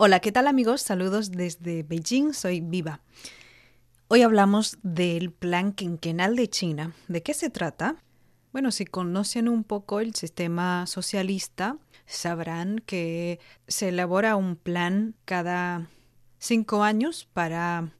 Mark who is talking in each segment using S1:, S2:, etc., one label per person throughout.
S1: Hola, ¿qué tal amigos? Saludos desde Beijing, soy Viva. Hoy hablamos del plan quinquenal de China. ¿De qué se trata? Bueno, si conocen un poco el sistema socialista, sabrán que se elabora un plan cada cinco años para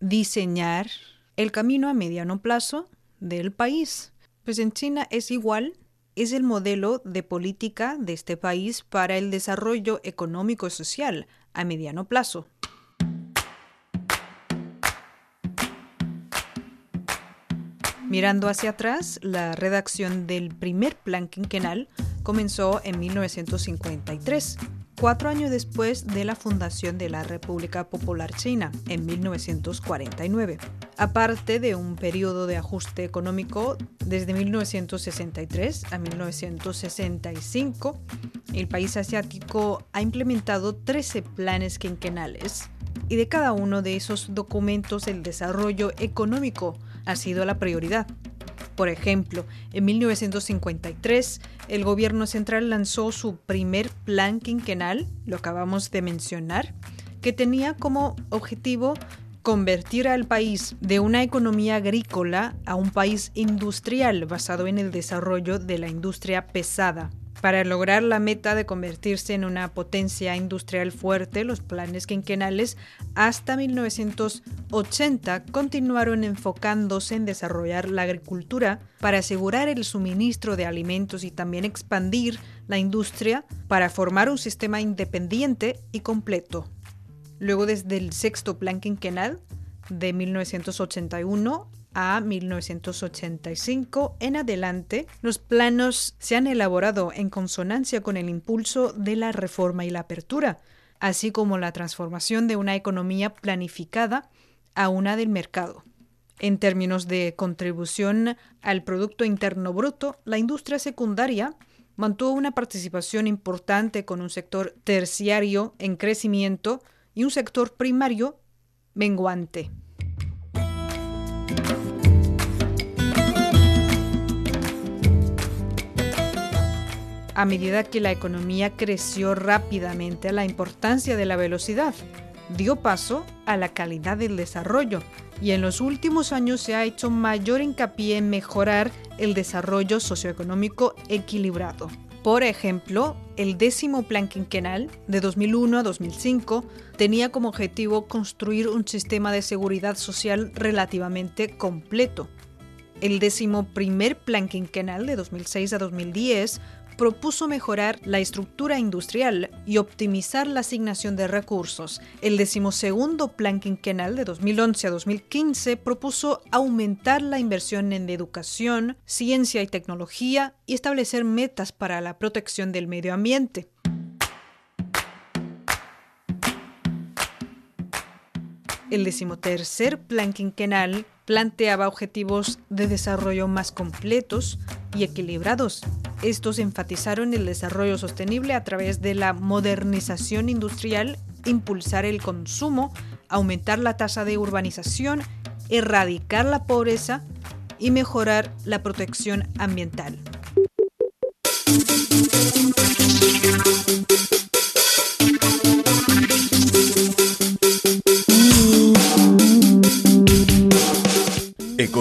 S1: diseñar el camino a mediano plazo del país. Pues en China es igual, es el modelo de política de este país para el desarrollo económico y social a mediano plazo. Mirando hacia atrás, la redacción del primer plan quinquenal comenzó en 1953, cuatro años después de la fundación de la República Popular China, en 1949. Aparte de un periodo de ajuste económico desde 1963 a 1965, el país asiático ha implementado 13 planes quinquenales y de cada uno de esos documentos el desarrollo económico ha sido la prioridad. Por ejemplo, en 1953, el gobierno central lanzó su primer plan quinquenal, lo acabamos de mencionar, que tenía como objetivo convertir al país de una economía agrícola a un país industrial basado en el desarrollo de la industria pesada. Para lograr la meta de convertirse en una potencia industrial fuerte, los planes quinquenales hasta 1980 continuaron enfocándose en desarrollar la agricultura para asegurar el suministro de alimentos y también expandir la industria para formar un sistema independiente y completo. Luego desde el sexto plan quinquenal de 1981 a 1985 en adelante, los planos se han elaborado en consonancia con el impulso de la reforma y la apertura, así como la transformación de una economía planificada a una del mercado. En términos de contribución al Producto Interno Bruto, la industria secundaria mantuvo una participación importante con un sector terciario en crecimiento y un sector primario menguante. A medida que la economía creció rápidamente, la importancia de la velocidad dio paso a la calidad del desarrollo y en los últimos años se ha hecho mayor hincapié en mejorar el desarrollo socioeconómico equilibrado. Por ejemplo, el décimo plan quinquenal de 2001 a 2005 tenía como objetivo construir un sistema de seguridad social relativamente completo. El décimo primer plan quinquenal de 2006 a 2010 propuso mejorar la estructura industrial y optimizar la asignación de recursos. El decimosegundo plan quinquenal de 2011 a 2015 propuso aumentar la inversión en educación, ciencia y tecnología y establecer metas para la protección del medio ambiente. El decimotercer plan quinquenal planteaba objetivos de desarrollo más completos y equilibrados estos enfatizaron el desarrollo sostenible a través de la modernización industrial, impulsar el consumo, aumentar la tasa de urbanización, erradicar la pobreza y mejorar la protección ambiental.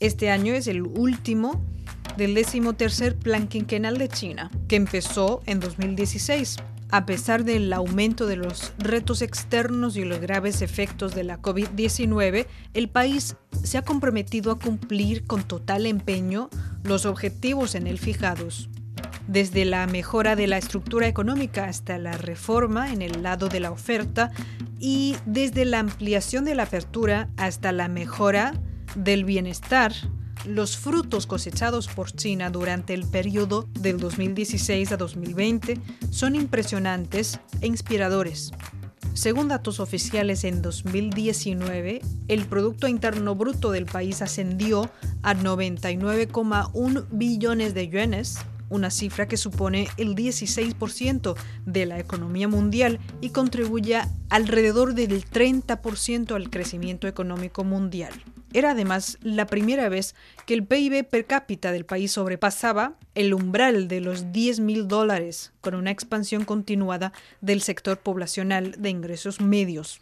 S1: Este año es el último del decimotercer plan quinquenal de China, que empezó en 2016. A pesar del aumento de los retos externos y los graves efectos de la COVID-19, el país se ha comprometido a cumplir con total empeño los objetivos en él fijados. Desde la mejora de la estructura económica hasta la reforma en el lado de la oferta y desde la ampliación de la apertura hasta la mejora del bienestar, los frutos cosechados por China durante el periodo del 2016 a 2020 son impresionantes e inspiradores. Según datos oficiales en 2019, el Producto Interno Bruto del país ascendió a 99,1 billones de yuanes, una cifra que supone el 16% de la economía mundial y contribuye alrededor del 30% al crecimiento económico mundial. Era además la primera vez que el PIB per cápita del país sobrepasaba el umbral de los 10 mil dólares, con una expansión continuada del sector poblacional de ingresos medios.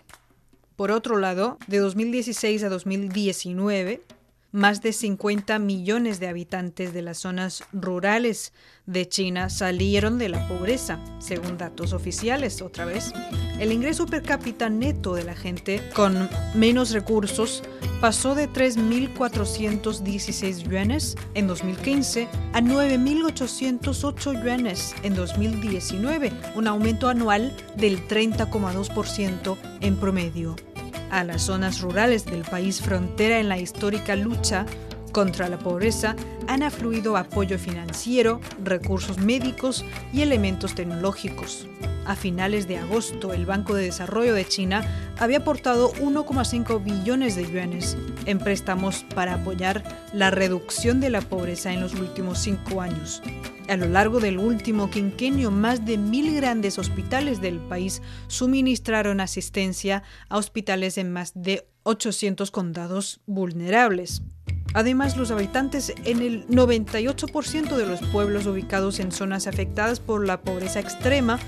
S1: Por otro lado, de 2016 a 2019, más de 50 millones de habitantes de las zonas rurales de China salieron de la pobreza, según datos oficiales otra vez. El ingreso per cápita neto de la gente con menos recursos pasó de 3.416 yuanes en 2015 a 9.808 yuanes en 2019, un aumento anual del 30,2% en promedio a las zonas rurales del país frontera en la histórica lucha contra la pobreza han afluido apoyo financiero, recursos médicos y elementos tecnológicos. A finales de agosto, el Banco de Desarrollo de China había aportado 1,5 billones de yuanes en préstamos para apoyar la reducción de la pobreza en los últimos cinco años. A lo largo del último quinquenio, más de mil grandes hospitales del país suministraron asistencia a hospitales en más de 800 condados vulnerables. Además, los habitantes en el 98% de los pueblos ubicados en zonas afectadas por la pobreza extrema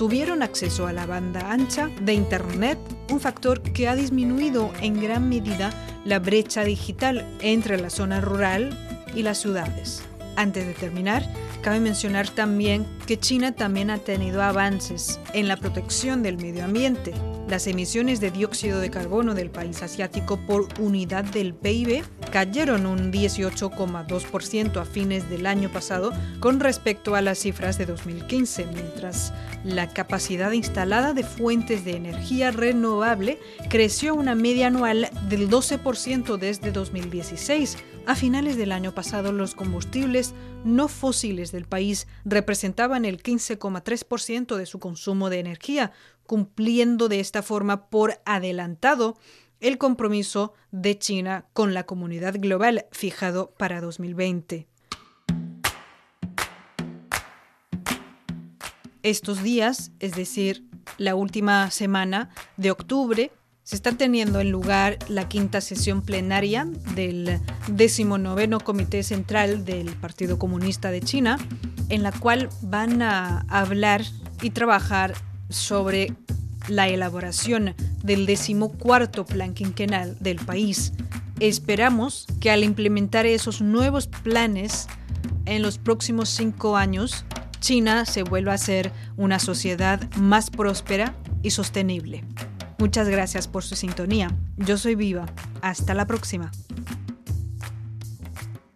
S1: tuvieron acceso a la banda ancha de Internet, un factor que ha disminuido en gran medida la brecha digital entre la zona rural y las ciudades. Antes de terminar, cabe mencionar también que China también ha tenido avances en la protección del medio ambiente. Las emisiones de dióxido de carbono del país asiático por unidad del PIB cayeron un 18,2% a fines del año pasado con respecto a las cifras de 2015, mientras la capacidad instalada de fuentes de energía renovable creció una media anual del 12% desde 2016. A finales del año pasado, los combustibles no fósiles del país representaban el 15,3% de su consumo de energía, cumpliendo de esta forma por adelantado el compromiso de China con la comunidad global fijado para 2020. Estos días, es decir, la última semana de octubre, se está teniendo en lugar la quinta sesión plenaria del 19 Comité Central del Partido Comunista de China, en la cual van a hablar y trabajar sobre la elaboración del decimocuarto plan quinquenal del país. Esperamos que al implementar esos nuevos planes en los próximos cinco años, China se vuelva a ser una sociedad más próspera y sostenible. Muchas gracias por su sintonía. Yo soy Viva. Hasta la próxima.